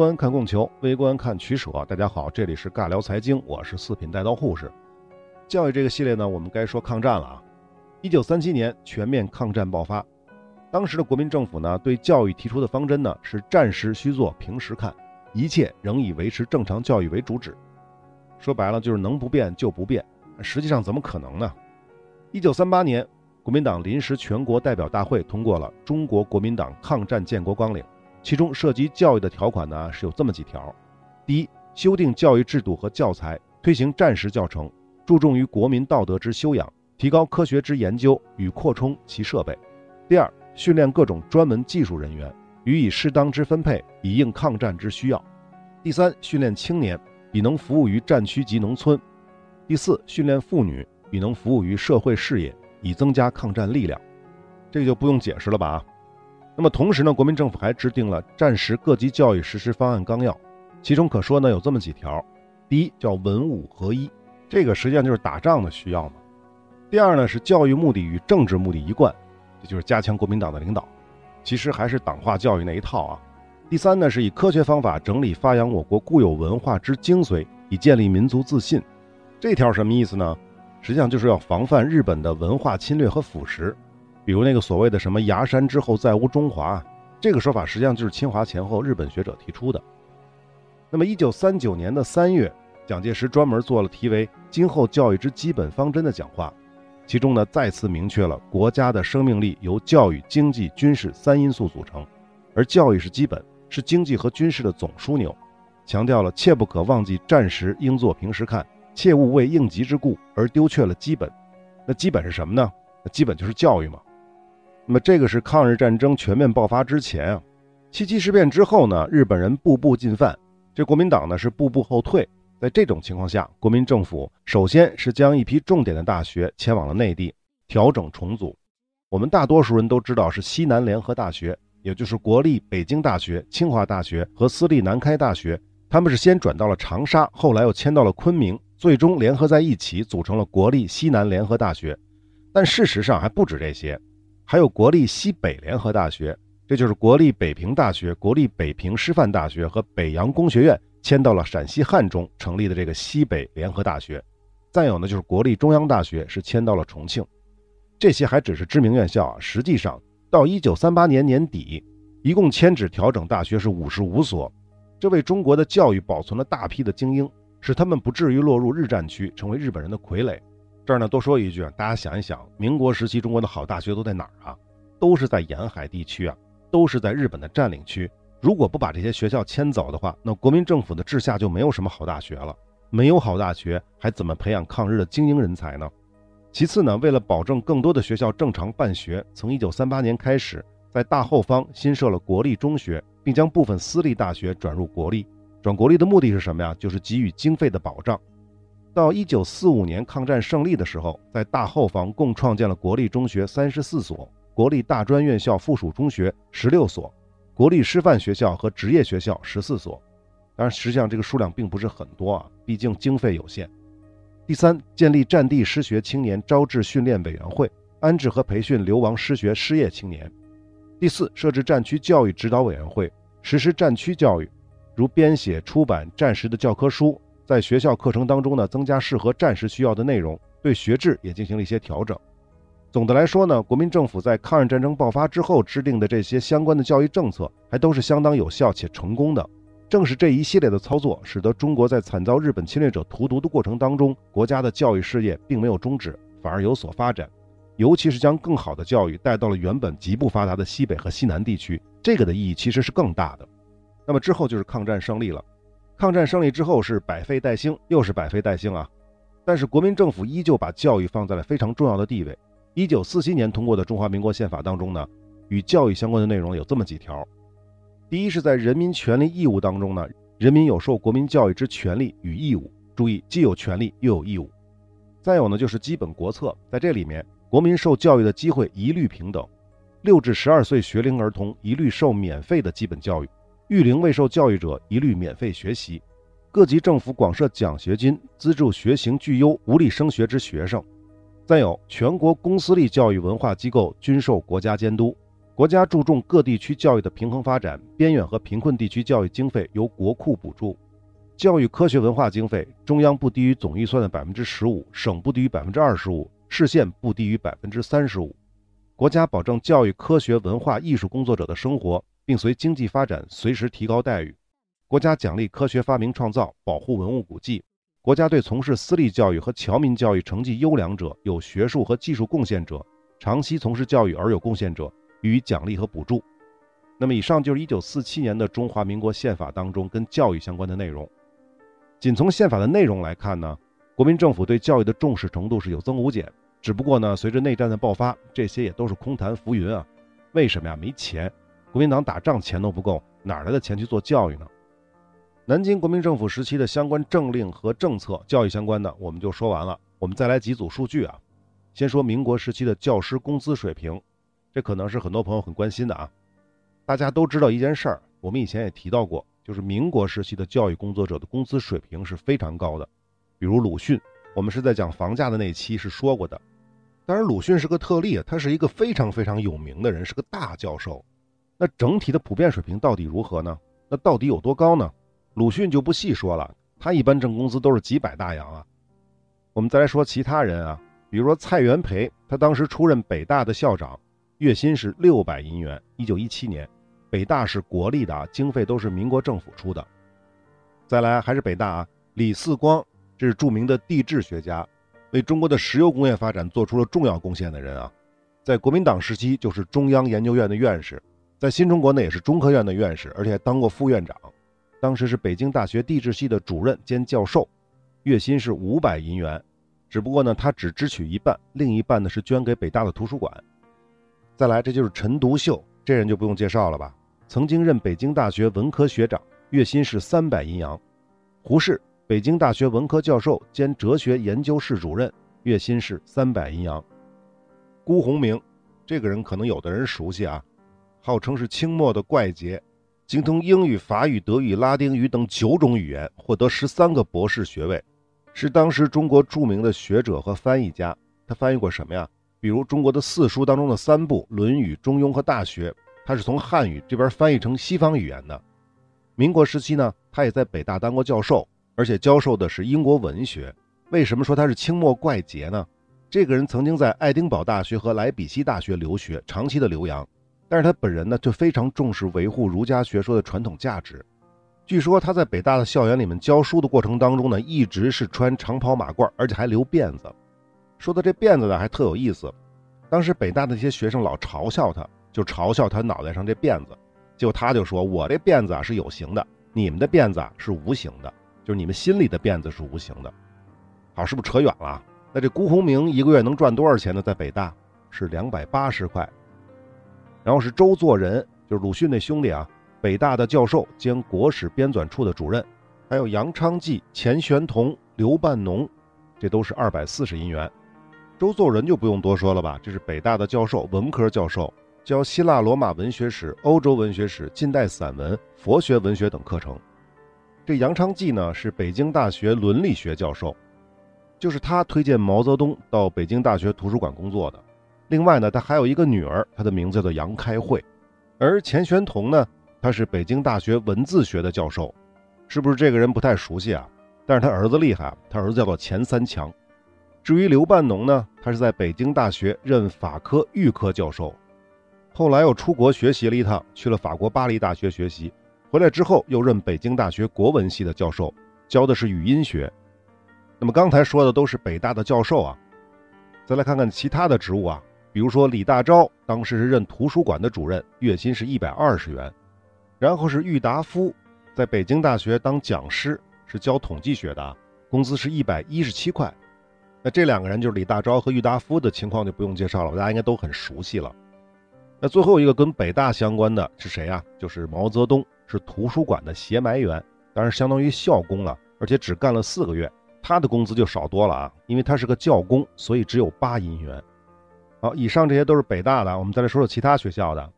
观看供求，微观看取舍。大家好，这里是尬聊财经，我是四品带刀护士。教育这个系列呢，我们该说抗战了啊。一九三七年全面抗战爆发，当时的国民政府呢，对教育提出的方针呢是战时须做，平时看，一切仍以维持正常教育为主旨。说白了就是能不变就不变。实际上怎么可能呢？一九三八年，国民党临时全国代表大会通过了《中国国民党抗战建国纲领》。其中涉及教育的条款呢，是有这么几条：第一，修订教育制度和教材，推行战时教程，注重于国民道德之修养，提高科学之研究与扩充其设备；第二，训练各种专门技术人员，予以适当之分配，以应抗战之需要；第三，训练青年，以能服务于战区及农村；第四，训练妇女，以能服务于社会事业，以增加抗战力量。这个就不用解释了吧？那么同时呢，国民政府还制定了战时各级教育实施方案纲要，其中可说呢有这么几条：第一叫文武合一，这个实际上就是打仗的需要嘛；第二呢是教育目的与政治目的一贯，这就是加强国民党的领导，其实还是党化教育那一套啊；第三呢是以科学方法整理发扬我国固有文化之精髓，以建立民族自信。这条什么意思呢？实际上就是要防范日本的文化侵略和腐蚀。比如那个所谓的什么“崖山之后再无中华”，这个说法实际上就是侵华前后日本学者提出的。那么，一九三九年的三月，蒋介石专门做了题为《今后教育之基本方针》的讲话，其中呢再次明确了国家的生命力由教育、经济、军事三因素组成，而教育是基本，是经济和军事的总枢纽，强调了切不可忘记战时应做平时看，切勿为应急之故而丢却了基本。那基本是什么呢？那基本就是教育嘛。那么这个是抗日战争全面爆发之前啊，七七事变之后呢，日本人步步进犯，这国民党呢是步步后退。在这种情况下，国民政府首先是将一批重点的大学迁往了内地，调整重组。我们大多数人都知道是西南联合大学，也就是国立北京大学、清华大学和私立南开大学，他们是先转到了长沙，后来又迁到了昆明，最终联合在一起组成了国立西南联合大学。但事实上还不止这些。还有国立西北联合大学，这就是国立北平大学、国立北平师范大学和北洋工学院迁到了陕西汉中成立的这个西北联合大学。再有呢，就是国立中央大学是迁到了重庆。这些还只是知名院校啊，实际上到一九三八年年底，一共迁址调整大学是五十五所，这为中国的教育保存了大批的精英，使他们不至于落入日战区，成为日本人的傀儡。这儿呢，多说一句，大家想一想，民国时期中国的好大学都在哪儿啊？都是在沿海地区啊，都是在日本的占领区。如果不把这些学校迁走的话，那国民政府的治下就没有什么好大学了。没有好大学，还怎么培养抗日的精英人才呢？其次呢，为了保证更多的学校正常办学，从1938年开始，在大后方新设了国立中学，并将部分私立大学转入国立。转国立的目的是什么呀？就是给予经费的保障。到一九四五年抗战胜利的时候，在大后方共创建了国立中学三十四所，国立大专院校附属中学十六所，国立师范学校和职业学校十四所。当然，实际上这个数量并不是很多啊，毕竟经费有限。第三，建立战地失学青年招致训练委员会，安置和培训流亡失学失业青年。第四，设置战区教育指导委员会，实施战区教育，如编写出版战时的教科书。在学校课程当中呢，增加适合战时需要的内容，对学制也进行了一些调整。总的来说呢，国民政府在抗日战争爆发之后制定的这些相关的教育政策，还都是相当有效且成功的。正是这一系列的操作，使得中国在惨遭日本侵略者荼毒的过程当中，国家的教育事业并没有终止，反而有所发展。尤其是将更好的教育带到了原本极不发达的西北和西南地区，这个的意义其实是更大的。那么之后就是抗战胜利了。抗战胜利之后是百废待兴，又是百废待兴啊！但是国民政府依旧把教育放在了非常重要的地位。一九四七年通过的中华民国宪法当中呢，与教育相关的内容有这么几条：第一是在人民权利义务当中呢，人民有受国民教育之权利与义务。注意，既有权利又有义务。再有呢，就是基本国策，在这里面，国民受教育的机会一律平等，六至十二岁学龄儿童一律受免费的基本教育。育龄未受教育者一律免费学习，各级政府广设奖学金，资助学行具优、无力升学之学生。再有，全国公私立教育文化机构均受国家监督，国家注重各地区教育的平衡发展，边远和贫困地区教育经费由国库补助。教育科学文化经费，中央不低于总预算的百分之十五，省不低于百分之二十五，市县不低于百分之三十五。国家保证教育科学文化艺术工作者的生活，并随经济发展随时提高待遇。国家奖励科学发明创造，保护文物古迹。国家对从事私立教育和侨民教育成绩优良者、有学术和技术贡献者、长期从事教育而有贡献者。予以奖励和补助。那么，以上就是一九四七年的中华民国宪法当中跟教育相关的内容。仅从宪法的内容来看呢，国民政府对教育的重视程度是有增无减。只不过呢，随着内战的爆发，这些也都是空谈浮云啊。为什么呀？没钱，国民党打仗钱都不够，哪来的钱去做教育呢？南京国民政府时期的相关政令和政策，教育相关的我们就说完了。我们再来几组数据啊。先说民国时期的教师工资水平。这可能是很多朋友很关心的啊！大家都知道一件事儿，我们以前也提到过，就是民国时期的教育工作者的工资水平是非常高的。比如鲁迅，我们是在讲房价的那期是说过的。当然，鲁迅是个特例，他是一个非常非常有名的人，是个大教授。那整体的普遍水平到底如何呢？那到底有多高呢？鲁迅就不细说了，他一般挣工资都是几百大洋啊。我们再来说其他人啊，比如说蔡元培，他当时出任北大的校长。月薪是六百银元。一九一七年，北大是国立的啊，经费都是民国政府出的。再来还是北大啊，李四光，这是著名的地质学家，为中国的石油工业发展做出了重要贡献的人啊。在国民党时期就是中央研究院的院士，在新中国呢也是中科院的院士，而且还当过副院长。当时是北京大学地质系的主任兼教授，月薪是五百银元。只不过呢，他只支取一半，另一半呢是捐给北大的图书馆。再来，这就是陈独秀，这人就不用介绍了吧？曾经任北京大学文科学长，月薪是三百银洋。胡适，北京大学文科教授兼哲学研究室主任，月薪是三百银洋。辜鸿铭，这个人可能有的人熟悉啊，号称是清末的怪杰，精通英语、法语、德语、拉丁语等九种语言，获得十三个博士学位，是当时中国著名的学者和翻译家。他翻译过什么呀？比如中国的四书当中的三部《论语》《中庸》和《大学》，他是从汉语这边翻译成西方语言的。民国时期呢，他也在北大当过教授，而且教授的是英国文学。为什么说他是清末怪杰呢？这个人曾经在爱丁堡大学和莱比锡大学留学，长期的留洋，但是他本人呢，就非常重视维护儒家学说的传统价值。据说他在北大的校园里面教书的过程当中呢，一直是穿长袍马褂，而且还留辫子。说到这辫子呢，还特有意思。当时北大的那些学生老嘲笑他，就嘲笑他脑袋上这辫子。结果他就说：“我这辫子啊是有形的，你们的辫子啊是无形的，就是你们心里的辫子是无形的。”好，是不是扯远了？那这辜鸿铭一个月能赚多少钱呢？在北大是两百八十块。然后是周作人，就是鲁迅那兄弟啊，北大的教授兼国史编纂处的主任。还有杨昌济、钱玄同、刘半农，这都是二百四十银元。周作人就不用多说了吧，这是北大的教授，文科教授，教希腊罗马文学史、欧洲文学史、近代散文、佛学文学等课程。这杨昌济呢是北京大学伦理学教授，就是他推荐毛泽东到北京大学图书馆工作的。另外呢，他还有一个女儿，她的名字叫做杨开慧。而钱玄同呢，他是北京大学文字学的教授，是不是这个人不太熟悉啊？但是他儿子厉害，他儿子叫做钱三强。至于刘半农呢，他是在北京大学任法科预科教授，后来又出国学习了一趟，去了法国巴黎大学学习，回来之后又任北京大学国文系的教授，教的是语音学。那么刚才说的都是北大的教授啊，再来看看其他的职务啊，比如说李大钊当时是任图书馆的主任，月薪是一百二十元，然后是郁达夫在北京大学当讲师，是教统计学的，工资是一百一十七块。那这两个人就是李大钊和郁达夫的情况就不用介绍了，大家应该都很熟悉了。那最后一个跟北大相关的是谁啊？就是毛泽东，是图书馆的协埋员，当然相当于校工了，而且只干了四个月，他的工资就少多了啊，因为他是个教工，所以只有八银元。好，以上这些都是北大的，我们再来说说其他学校的。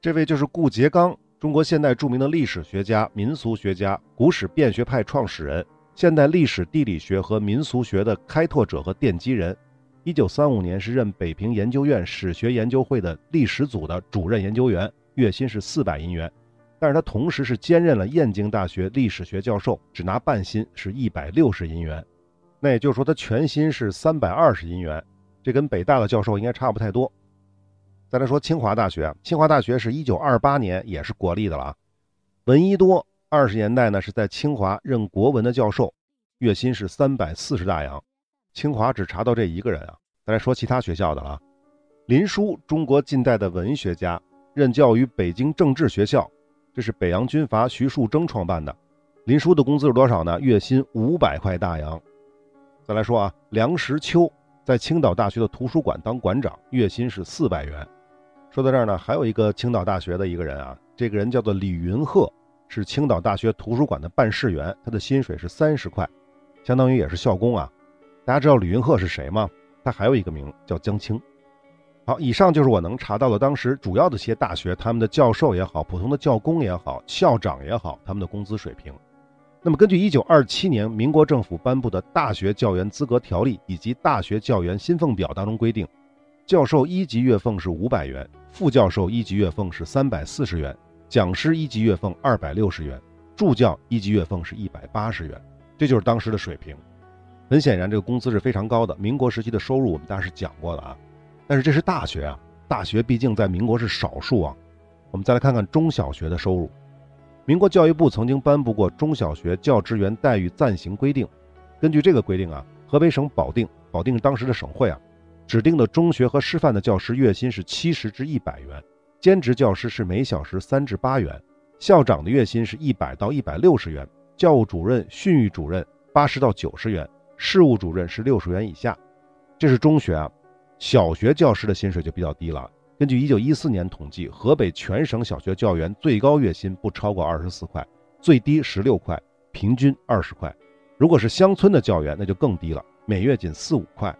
这位就是顾颉刚，中国现代著名的历史学家、民俗学家、古史辨学派创始人。现代历史地理学和民俗学的开拓者和奠基人，一九三五年是任北平研究院史学研究会的历史组的主任研究员，月薪是四百银元。但是他同时是兼任了燕京大学历史学教授，只拿半薪，是一百六十银元。那也就是说，他全薪是三百二十银元，这跟北大的教授应该差不太多。再来说清华大学，清华大学是一九二八年也是国立的了啊。闻一多二十年代呢是在清华任国文的教授，月薪是三百四十大洋。清华只查到这一个人啊。再来说其他学校的了，林纾，中国近代的文学家，任教于北京政治学校。这是北洋军阀徐树铮创办的。林纾的工资是多少呢？月薪五百块大洋。再来说啊，梁实秋在青岛大学的图书馆当馆长，月薪是四百元。说到这儿呢，还有一个青岛大学的一个人啊，这个人叫做李云鹤，是青岛大学图书馆的办事员，他的薪水是三十块，相当于也是校工啊。大家知道李云鹤是谁吗？他还有一个名叫江青。好，以上就是我能查到的当时主要的些大学，他们的教授也好，普通的教工也好，校长也好，他们的工资水平。那么，根据一九二七年民国政府颁布的《大学教员资格条例》以及《大学教员薪俸表》当中规定，教授一级月俸是五百元，副教授一级月俸是三百四十元，讲师一级月俸二百六十元，助教一级月俸是一百八十元，这就是当时的水平。很显然，这个工资是非常高的。民国时期的收入，我们大家是讲过了啊。但是这是大学啊，大学毕竟在民国是少数啊。我们再来看看中小学的收入。民国教育部曾经颁布过《中小学教职员待遇暂行规定》，根据这个规定啊，河北省保定，保定当时的省会啊，指定的中学和师范的教师月薪是七十至一百元，兼职教师是每小时三至八元，校长的月薪是一百到一百六十元，教务主任、训育主任八十到九十元，事务主任是六十元以下。这是中学啊。小学教师的薪水就比较低了。根据一九一四年统计，河北全省小学教员最高月薪不超过二十四块，最低十六块，平均二十块。如果是乡村的教员，那就更低了，每月仅四五块。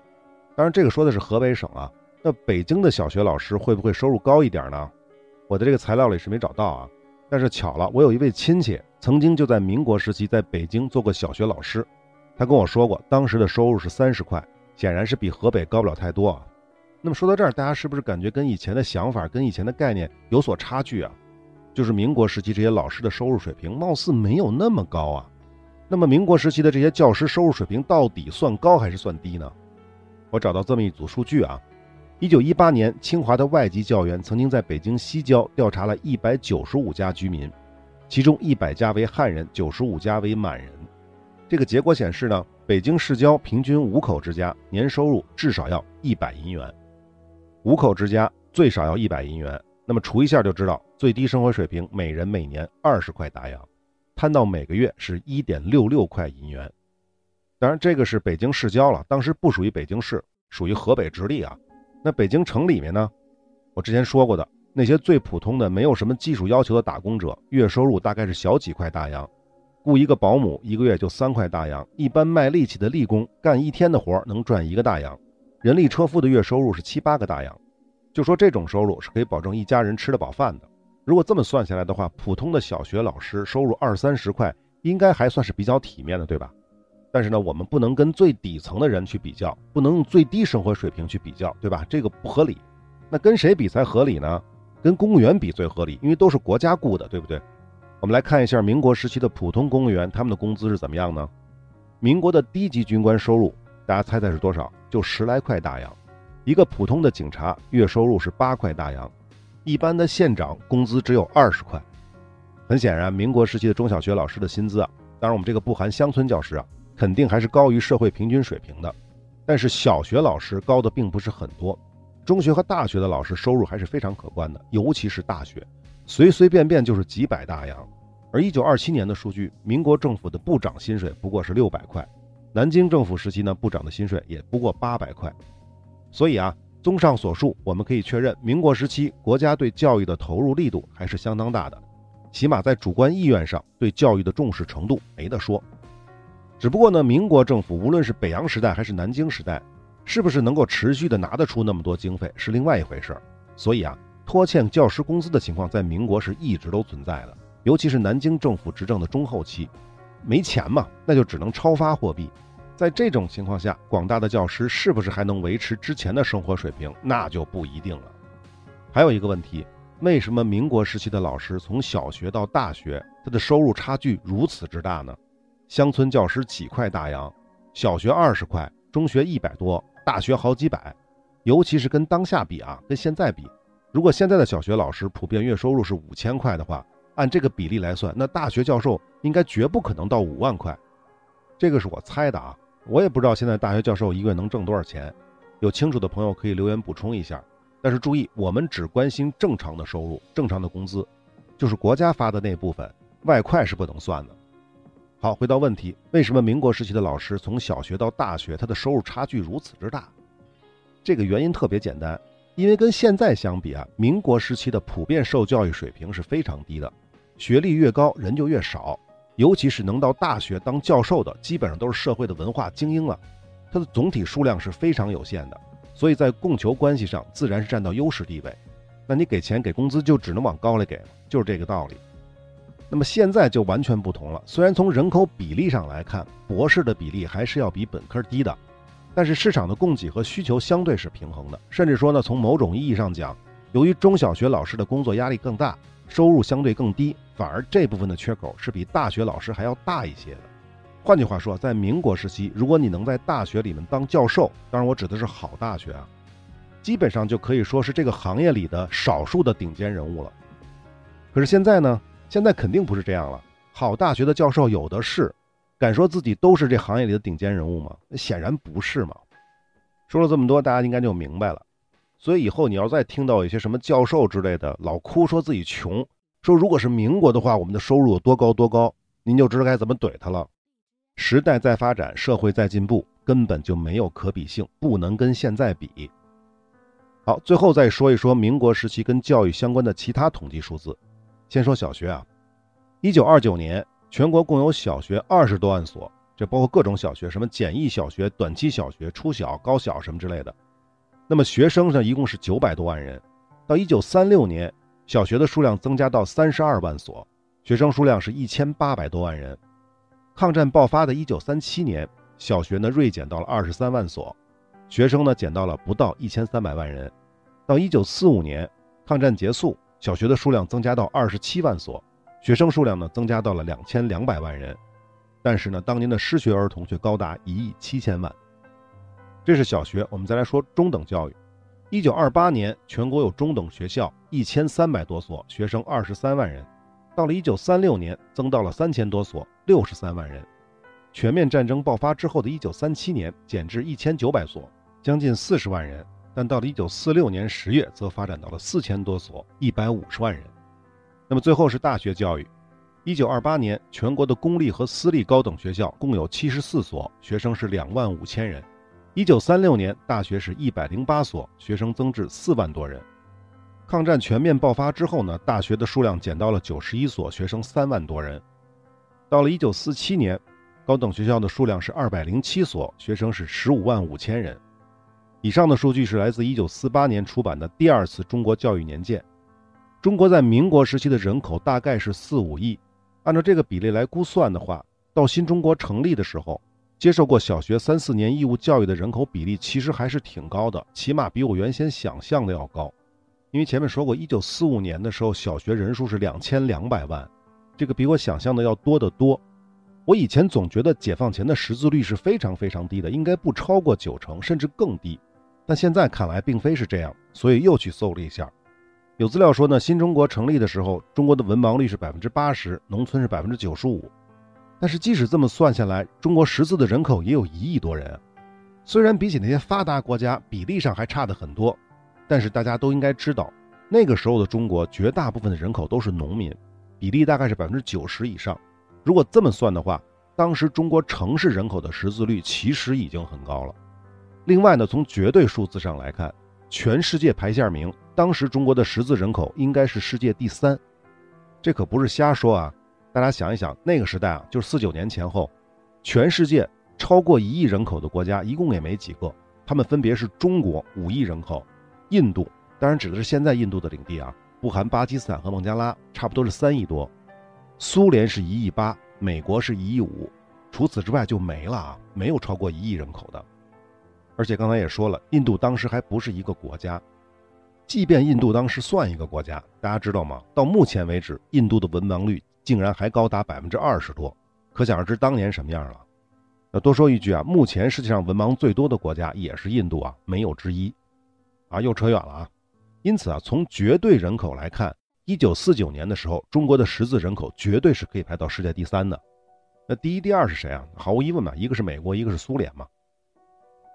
当然，这个说的是河北省啊。那北京的小学老师会不会收入高一点呢？我的这个材料里是没找到啊。但是巧了，我有一位亲戚曾经就在民国时期在北京做过小学老师，他跟我说过，当时的收入是三十块。显然是比河北高不了太多啊。那么说到这儿，大家是不是感觉跟以前的想法、跟以前的概念有所差距啊？就是民国时期这些老师的收入水平貌似没有那么高啊。那么民国时期的这些教师收入水平到底算高还是算低呢？我找到这么一组数据啊。一九一八年，清华的外籍教员曾经在北京西郊调查了一百九十五家居民，其中一百家为汉人，九十五家为满人。这个结果显示呢。北京市郊平均五口之家年收入至少要一百银元，五口之家最少要一百银元。那么除一下就知道，最低生活水平每人每年二十块大洋，摊到每个月是一点六六块银元。当然，这个是北京市郊了，当时不属于北京市，属于河北直隶啊。那北京城里面呢？我之前说过的那些最普通的、没有什么技术要求的打工者，月收入大概是小几块大洋。雇一个保姆，一个月就三块大洋。一般卖力气的力工，干一天的活能赚一个大洋。人力车夫的月收入是七八个大洋。就说这种收入是可以保证一家人吃得饱饭的。如果这么算下来的话，普通的小学老师收入二三十块，应该还算是比较体面的，对吧？但是呢，我们不能跟最底层的人去比较，不能用最低生活水平去比较，对吧？这个不合理。那跟谁比才合理呢？跟公务员比最合理，因为都是国家雇的，对不对？我们来看一下民国时期的普通公务员，他们的工资是怎么样呢？民国的低级军官收入，大家猜猜是多少？就十来块大洋。一个普通的警察月收入是八块大洋，一般的县长工资只有二十块。很显然，民国时期的中小学老师的薪资啊，当然我们这个不含乡村教师啊，肯定还是高于社会平均水平的。但是小学老师高的并不是很多，中学和大学的老师收入还是非常可观的，尤其是大学。随随便便就是几百大洋，而一九二七年的数据，民国政府的部长薪水不过是六百块，南京政府时期呢，部长的薪水也不过八百块。所以啊，综上所述，我们可以确认，民国时期国家对教育的投入力度还是相当大的，起码在主观意愿上对教育的重视程度没得说。只不过呢，民国政府无论是北洋时代还是南京时代，是不是能够持续的拿得出那么多经费是另外一回事儿。所以啊。拖欠教师工资的情况在民国是一直都存在的，尤其是南京政府执政的中后期，没钱嘛，那就只能超发货币。在这种情况下，广大的教师是不是还能维持之前的生活水平，那就不一定了。还有一个问题，为什么民国时期的老师从小学到大学，他的收入差距如此之大呢？乡村教师几块大洋，小学二十块，中学一百多，大学好几百。尤其是跟当下比啊，跟现在比，如果现在的小学老师普遍月收入是五千块的话，按这个比例来算，那大学教授应该绝不可能到五万块。这个是我猜的啊。我也不知道现在大学教授一个月能挣多少钱，有清楚的朋友可以留言补充一下。但是注意，我们只关心正常的收入、正常的工资，就是国家发的那部分，外快是不能算的。好，回到问题，为什么民国时期的老师从小学到大学，他的收入差距如此之大？这个原因特别简单，因为跟现在相比啊，民国时期的普遍受教育水平是非常低的，学历越高，人就越少。尤其是能到大学当教授的，基本上都是社会的文化精英了，它的总体数量是非常有限的，所以在供求关系上自然是占到优势地位。那你给钱给工资就只能往高里给，就是这个道理。那么现在就完全不同了，虽然从人口比例上来看，博士的比例还是要比本科低的，但是市场的供给和需求相对是平衡的，甚至说呢，从某种意义上讲，由于中小学老师的工作压力更大。收入相对更低，反而这部分的缺口是比大学老师还要大一些的。换句话说，在民国时期，如果你能在大学里面当教授，当然我指的是好大学啊，基本上就可以说是这个行业里的少数的顶尖人物了。可是现在呢？现在肯定不是这样了。好大学的教授有的是，敢说自己都是这行业里的顶尖人物吗？显然不是嘛。说了这么多，大家应该就明白了。所以以后你要再听到一些什么教授之类的老哭说自己穷，说如果是民国的话，我们的收入有多高多高，您就知道该怎么怼他了。时代在发展，社会在进步，根本就没有可比性，不能跟现在比。好，最后再说一说民国时期跟教育相关的其他统计数字。先说小学啊，一九二九年全国共有小学二十多万所，这包括各种小学，什么简易小学、短期小学、初小、高小什么之类的。那么学生呢，一共是九百多万人。到一九三六年，小学的数量增加到三十二万所，学生数量是一千八百多万人。抗战爆发的一九三七年，小学呢锐减到了二十三万所，学生呢减到了不到一千三百万人。到一九四五年，抗战结束，小学的数量增加到二十七万所，学生数量呢增加到了两千两百万人。但是呢，当年的失学儿童却高达一亿七千万。这是小学，我们再来说中等教育。一九二八年，全国有中等学校一千三百多所，学生二十三万人。到了一九三六年，增到了三千多所，六十三万人。全面战争爆发之后的一九三七年，减至一千九百所，将近四十万人。但到了一九四六年十月，则发展到了四千多所，一百五十万人。那么最后是大学教育。一九二八年，全国的公立和私立高等学校共有七十四所，学生是两万五千人。一九三六年，大学是一百零八所，学生增至四万多人。抗战全面爆发之后呢，大学的数量减到了九十一所，学生三万多人。到了一九四七年，高等学校的数量是二百零七所，学生是十五万五千人。以上的数据是来自一九四八年出版的第二次中国教育年鉴。中国在民国时期的人口大概是四五亿，按照这个比例来估算的话，到新中国成立的时候。接受过小学三四年义务教育的人口比例其实还是挺高的，起码比我原先想象的要高。因为前面说过，一九四五年的时候小学人数是两千两百万，这个比我想象的要多得多。我以前总觉得解放前的识字率是非常非常低的，应该不超过九成，甚至更低。但现在看来并非是这样，所以又去搜了一下，有资料说呢，新中国成立的时候，中国的文盲率是百分之八十，农村是百分之九十五。但是即使这么算下来，中国识字的人口也有一亿多人。虽然比起那些发达国家比例上还差得很多，但是大家都应该知道，那个时候的中国绝大部分的人口都是农民，比例大概是百分之九十以上。如果这么算的话，当时中国城市人口的识字率其实已经很高了。另外呢，从绝对数字上来看，全世界排下名，当时中国的识字人口应该是世界第三。这可不是瞎说啊。大家想一想，那个时代啊，就是四九年前后，全世界超过一亿人口的国家一共也没几个。他们分别是中国五亿人口，印度当然指的是现在印度的领地啊，不含巴基斯坦和孟加拉，差不多是三亿多。苏联是一亿八，美国是一亿五，除此之外就没了啊，没有超过一亿人口的。而且刚才也说了，印度当时还不是一个国家。即便印度当时算一个国家，大家知道吗？到目前为止，印度的文盲率竟然还高达百分之二十多，可想而知当年什么样了。要多说一句啊，目前世界上文盲最多的国家也是印度啊，没有之一。啊，又扯远了啊。因此啊，从绝对人口来看，一九四九年的时候，中国的识字人口绝对是可以排到世界第三的。那第一、第二是谁啊？毫无疑问嘛，一个是美国，一个是苏联嘛。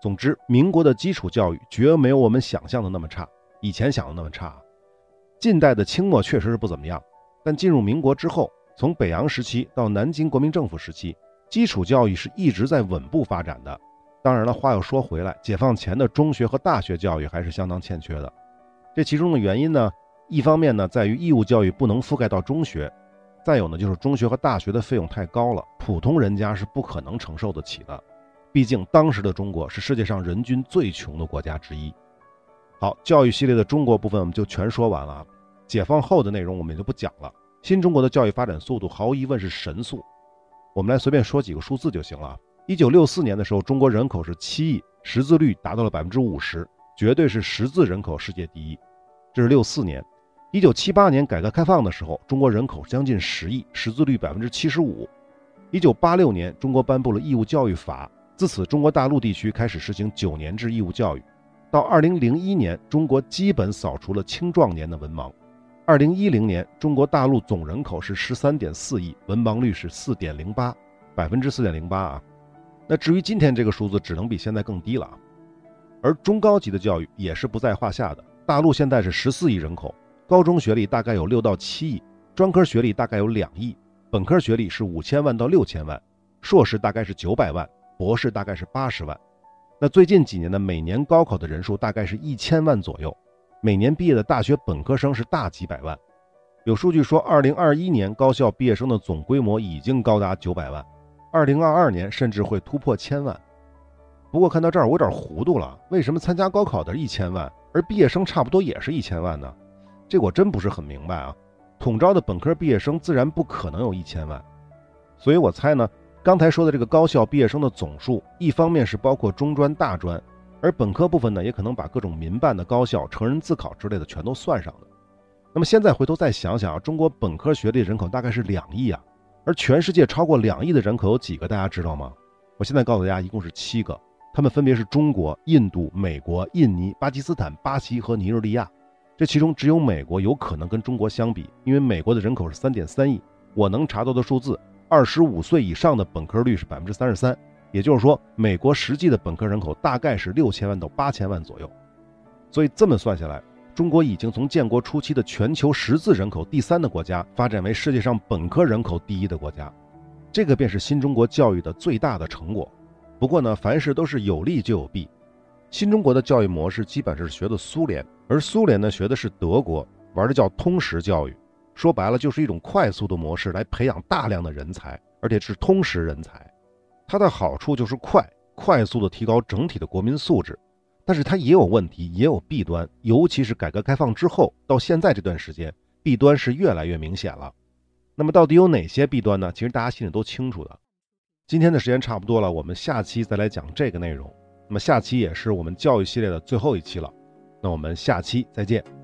总之，民国的基础教育绝没有我们想象的那么差。以前想的那么差，近代的清末确实是不怎么样，但进入民国之后，从北洋时期到南京国民政府时期，基础教育是一直在稳步发展的。当然了，话又说回来，解放前的中学和大学教育还是相当欠缺的。这其中的原因呢，一方面呢在于义务教育不能覆盖到中学，再有呢就是中学和大学的费用太高了，普通人家是不可能承受得起的。毕竟当时的中国是世界上人均最穷的国家之一。好，教育系列的中国部分我们就全说完了啊。解放后的内容我们也就不讲了。新中国的教育发展速度毫无疑问是神速。我们来随便说几个数字就行了。一九六四年的时候，中国人口是七亿，识字率达到了百分之五十，绝对是识字人口世界第一。这是六四年。一九七八年改革开放的时候，中国人口将近十亿，识字率百分之七十五。一九八六年，中国颁布了义务教育法，自此中国大陆地区开始实行九年制义务教育。到二零零一年，中国基本扫除了青壮年的文盲。二零一零年，中国大陆总人口是十三点四亿，文盲率是四点零八，百分之四点零八啊。那至于今天这个数字，只能比现在更低了啊。而中高级的教育也是不在话下的。大陆现在是十四亿人口，高中学历大概有六到七亿，专科学历大概有两亿，本科学历是五千万到六千万，硕士大概是九百万，博士大概是八十万。那最近几年的每年高考的人数大概是一千万左右，每年毕业的大学本科生是大几百万。有数据说，二零二一年高校毕业生的总规模已经高达九百万，二零二二年甚至会突破千万。不过看到这儿我有点糊涂了，为什么参加高考的一千万，而毕业生差不多也是一千万呢？这我真不是很明白啊。统招的本科毕业生自然不可能有一千万，所以我猜呢。刚才说的这个高校毕业生的总数，一方面是包括中专、大专，而本科部分呢，也可能把各种民办的高校、成人自考之类的全都算上了。那么现在回头再想想啊，中国本科学历人口大概是两亿啊，而全世界超过两亿的人口有几个？大家知道吗？我现在告诉大家，一共是七个，他们分别是中国、印度、美国、印尼、巴基斯坦、巴西和尼日利亚。这其中只有美国有可能跟中国相比，因为美国的人口是三点三亿。我能查到的数字。二十五岁以上的本科率是百分之三十三，也就是说，美国实际的本科人口大概是六千万到八千万左右。所以这么算下来，中国已经从建国初期的全球识字人口第三的国家，发展为世界上本科人口第一的国家。这个便是新中国教育的最大的成果。不过呢，凡事都是有利就有弊。新中国的教育模式基本是学的苏联，而苏联呢学的是德国，玩的叫通识教育。说白了就是一种快速的模式来培养大量的人才，而且是通识人才。它的好处就是快，快速的提高整体的国民素质。但是它也有问题，也有弊端。尤其是改革开放之后到现在这段时间，弊端是越来越明显了。那么到底有哪些弊端呢？其实大家心里都清楚的。今天的时间差不多了，我们下期再来讲这个内容。那么下期也是我们教育系列的最后一期了。那我们下期再见。